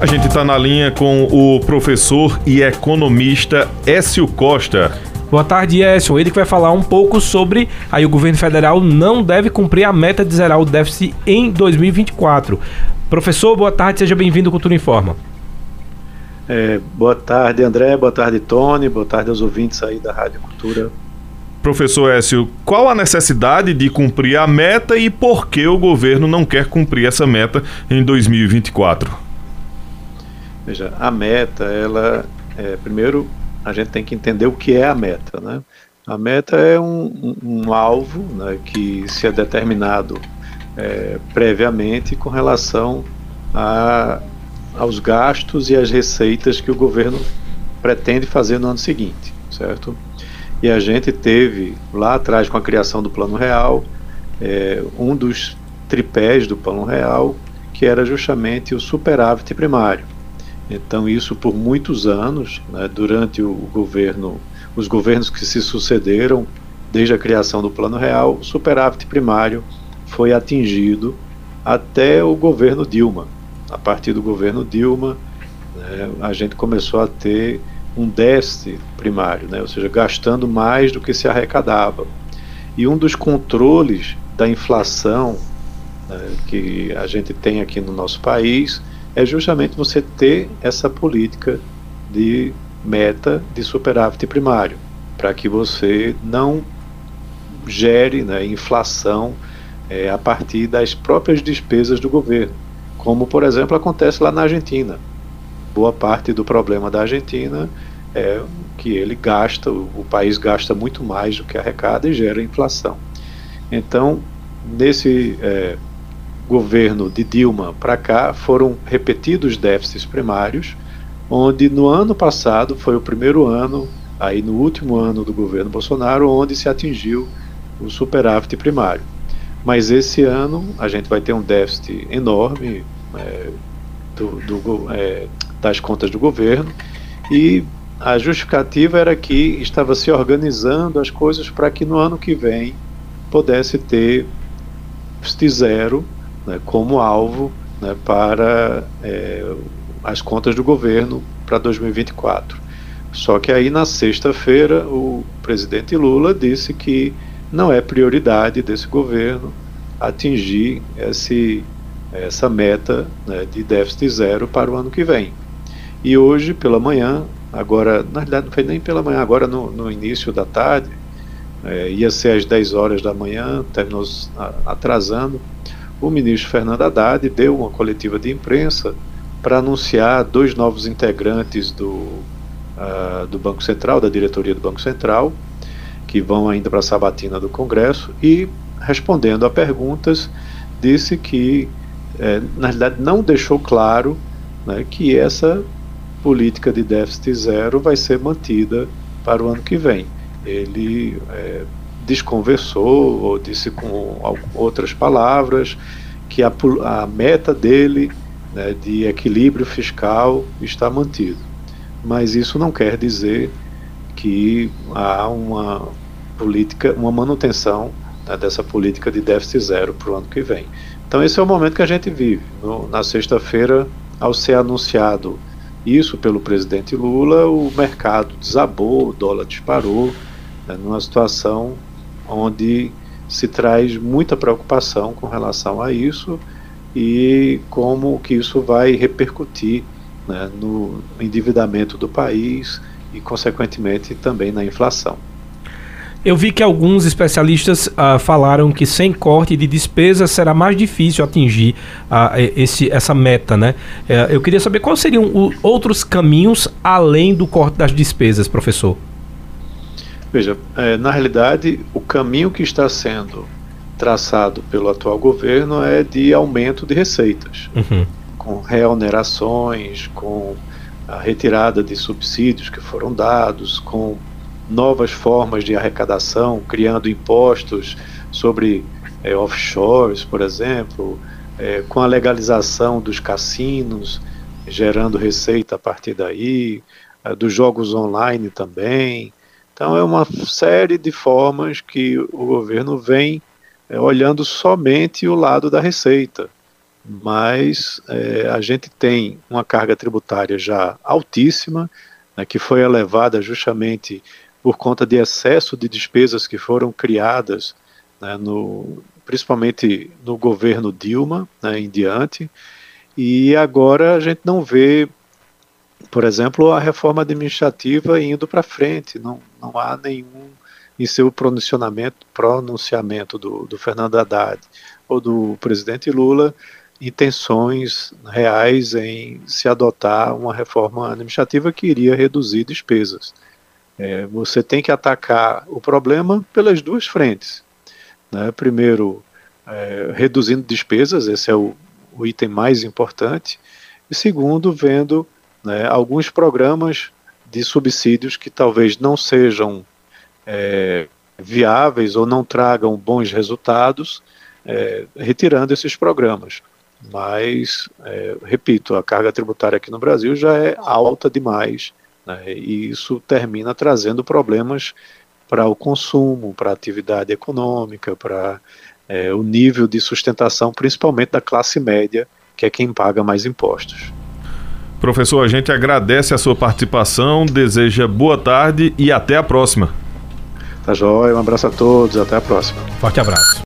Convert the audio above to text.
A gente está na linha com o professor e economista Écio Costa. Boa tarde, Écio. Ele que vai falar um pouco sobre aí o governo federal não deve cumprir a meta de zerar o déficit em 2024. Professor, boa tarde, seja bem-vindo ao Cultura Informa. É, boa tarde, André, boa tarde, Tony, boa tarde aos ouvintes aí da Rádio Cultura. Professor Écio, qual a necessidade de cumprir a meta e por que o governo não quer cumprir essa meta em 2024? Veja, a meta, ela, é, primeiro, a gente tem que entender o que é a meta, né? A meta é um, um, um alvo né, que se é determinado é, previamente com relação a, aos gastos e às receitas que o governo pretende fazer no ano seguinte, certo? E a gente teve lá atrás com a criação do Plano Real é, um dos tripés do Plano Real que era justamente o superávit primário. Então isso por muitos anos, né, durante o governo, os governos que se sucederam desde a criação do Plano Real, o superávit primário foi atingido até o governo Dilma. A partir do governo Dilma, né, a gente começou a ter um déficit primário, né, ou seja, gastando mais do que se arrecadava. E um dos controles da inflação né, que a gente tem aqui no nosso país é justamente você ter essa política de meta de superávit primário, para que você não gere né, inflação é, a partir das próprias despesas do governo, como por exemplo acontece lá na Argentina. Boa parte do problema da Argentina é que ele gasta, o país gasta muito mais do que arrecada e gera inflação. Então, nesse é, governo de Dilma para cá foram repetidos déficits primários, onde no ano passado foi o primeiro ano, aí no último ano do governo Bolsonaro, onde se atingiu o superávit primário. Mas esse ano a gente vai ter um déficit enorme é, do, do, é, das contas do governo e a justificativa era que estava se organizando as coisas para que no ano que vem pudesse ter zero né, como alvo né, para é, as contas do governo para 2024. Só que aí na sexta-feira o presidente Lula disse que não é prioridade desse governo atingir esse, essa meta né, de déficit zero para o ano que vem. E hoje, pela manhã, agora, na verdade não foi nem pela manhã, agora no, no início da tarde, é, ia ser às 10 horas da manhã, terminou atrasando, o ministro Fernando Haddad deu uma coletiva de imprensa para anunciar dois novos integrantes do, uh, do Banco Central, da diretoria do Banco Central, que vão ainda para a sabatina do Congresso, e respondendo a perguntas, disse que, eh, na realidade, não deixou claro né, que essa política de déficit zero vai ser mantida para o ano que vem. Ele eh, desconversou ou disse com outras palavras que a, a meta dele né, de equilíbrio fiscal está mantido. Mas isso não quer dizer que há uma política, uma manutenção né, dessa política de déficit zero para o ano que vem. Então esse é o momento que a gente vive. No, na sexta-feira, ao ser anunciado isso pelo presidente Lula, o mercado desabou, o dólar disparou, né, numa situação onde se traz muita preocupação com relação a isso e como que isso vai repercutir né, no endividamento do país e, consequentemente, também na inflação. Eu vi que alguns especialistas uh, falaram que sem corte de despesas será mais difícil atingir uh, esse, essa meta, né? Uh, eu queria saber quais seriam outros caminhos além do corte das despesas, professor. Veja, é, na realidade, o caminho que está sendo traçado pelo atual governo é de aumento de receitas, uhum. com reonerações, com a retirada de subsídios que foram dados, com novas formas de arrecadação, criando impostos sobre é, offshores, por exemplo, é, com a legalização dos cassinos, gerando receita a partir daí, é, dos jogos online também. Então, é uma série de formas que o governo vem é, olhando somente o lado da receita. mas é, a gente tem uma carga tributária já altíssima, né, que foi elevada justamente por conta de excesso de despesas que foram criadas, né, no, principalmente no governo Dilma né, em diante, e agora a gente não vê, por exemplo, a reforma administrativa indo para frente, não, não há nenhum em seu pronunciamento, pronunciamento do, do Fernando Haddad ou do presidente Lula intenções reais em se adotar uma reforma administrativa que iria reduzir despesas. É, você tem que atacar o problema pelas duas frentes. Né? Primeiro, é, reduzindo despesas, esse é o, o, item mais importante. E segundo, vendo né, alguns programas de subsídios que talvez não sejam é, viáveis ou não tragam bons resultados, é, retirando esses programas. Mas, é, repito, a carga tributária aqui no Brasil já é alta demais, né, e isso termina trazendo problemas para o consumo, para a atividade econômica, para é, o nível de sustentação, principalmente da classe média, que é quem paga mais impostos. Professor, a gente agradece a sua participação, deseja boa tarde e até a próxima. Tá joia, um abraço a todos, até a próxima. Forte abraço.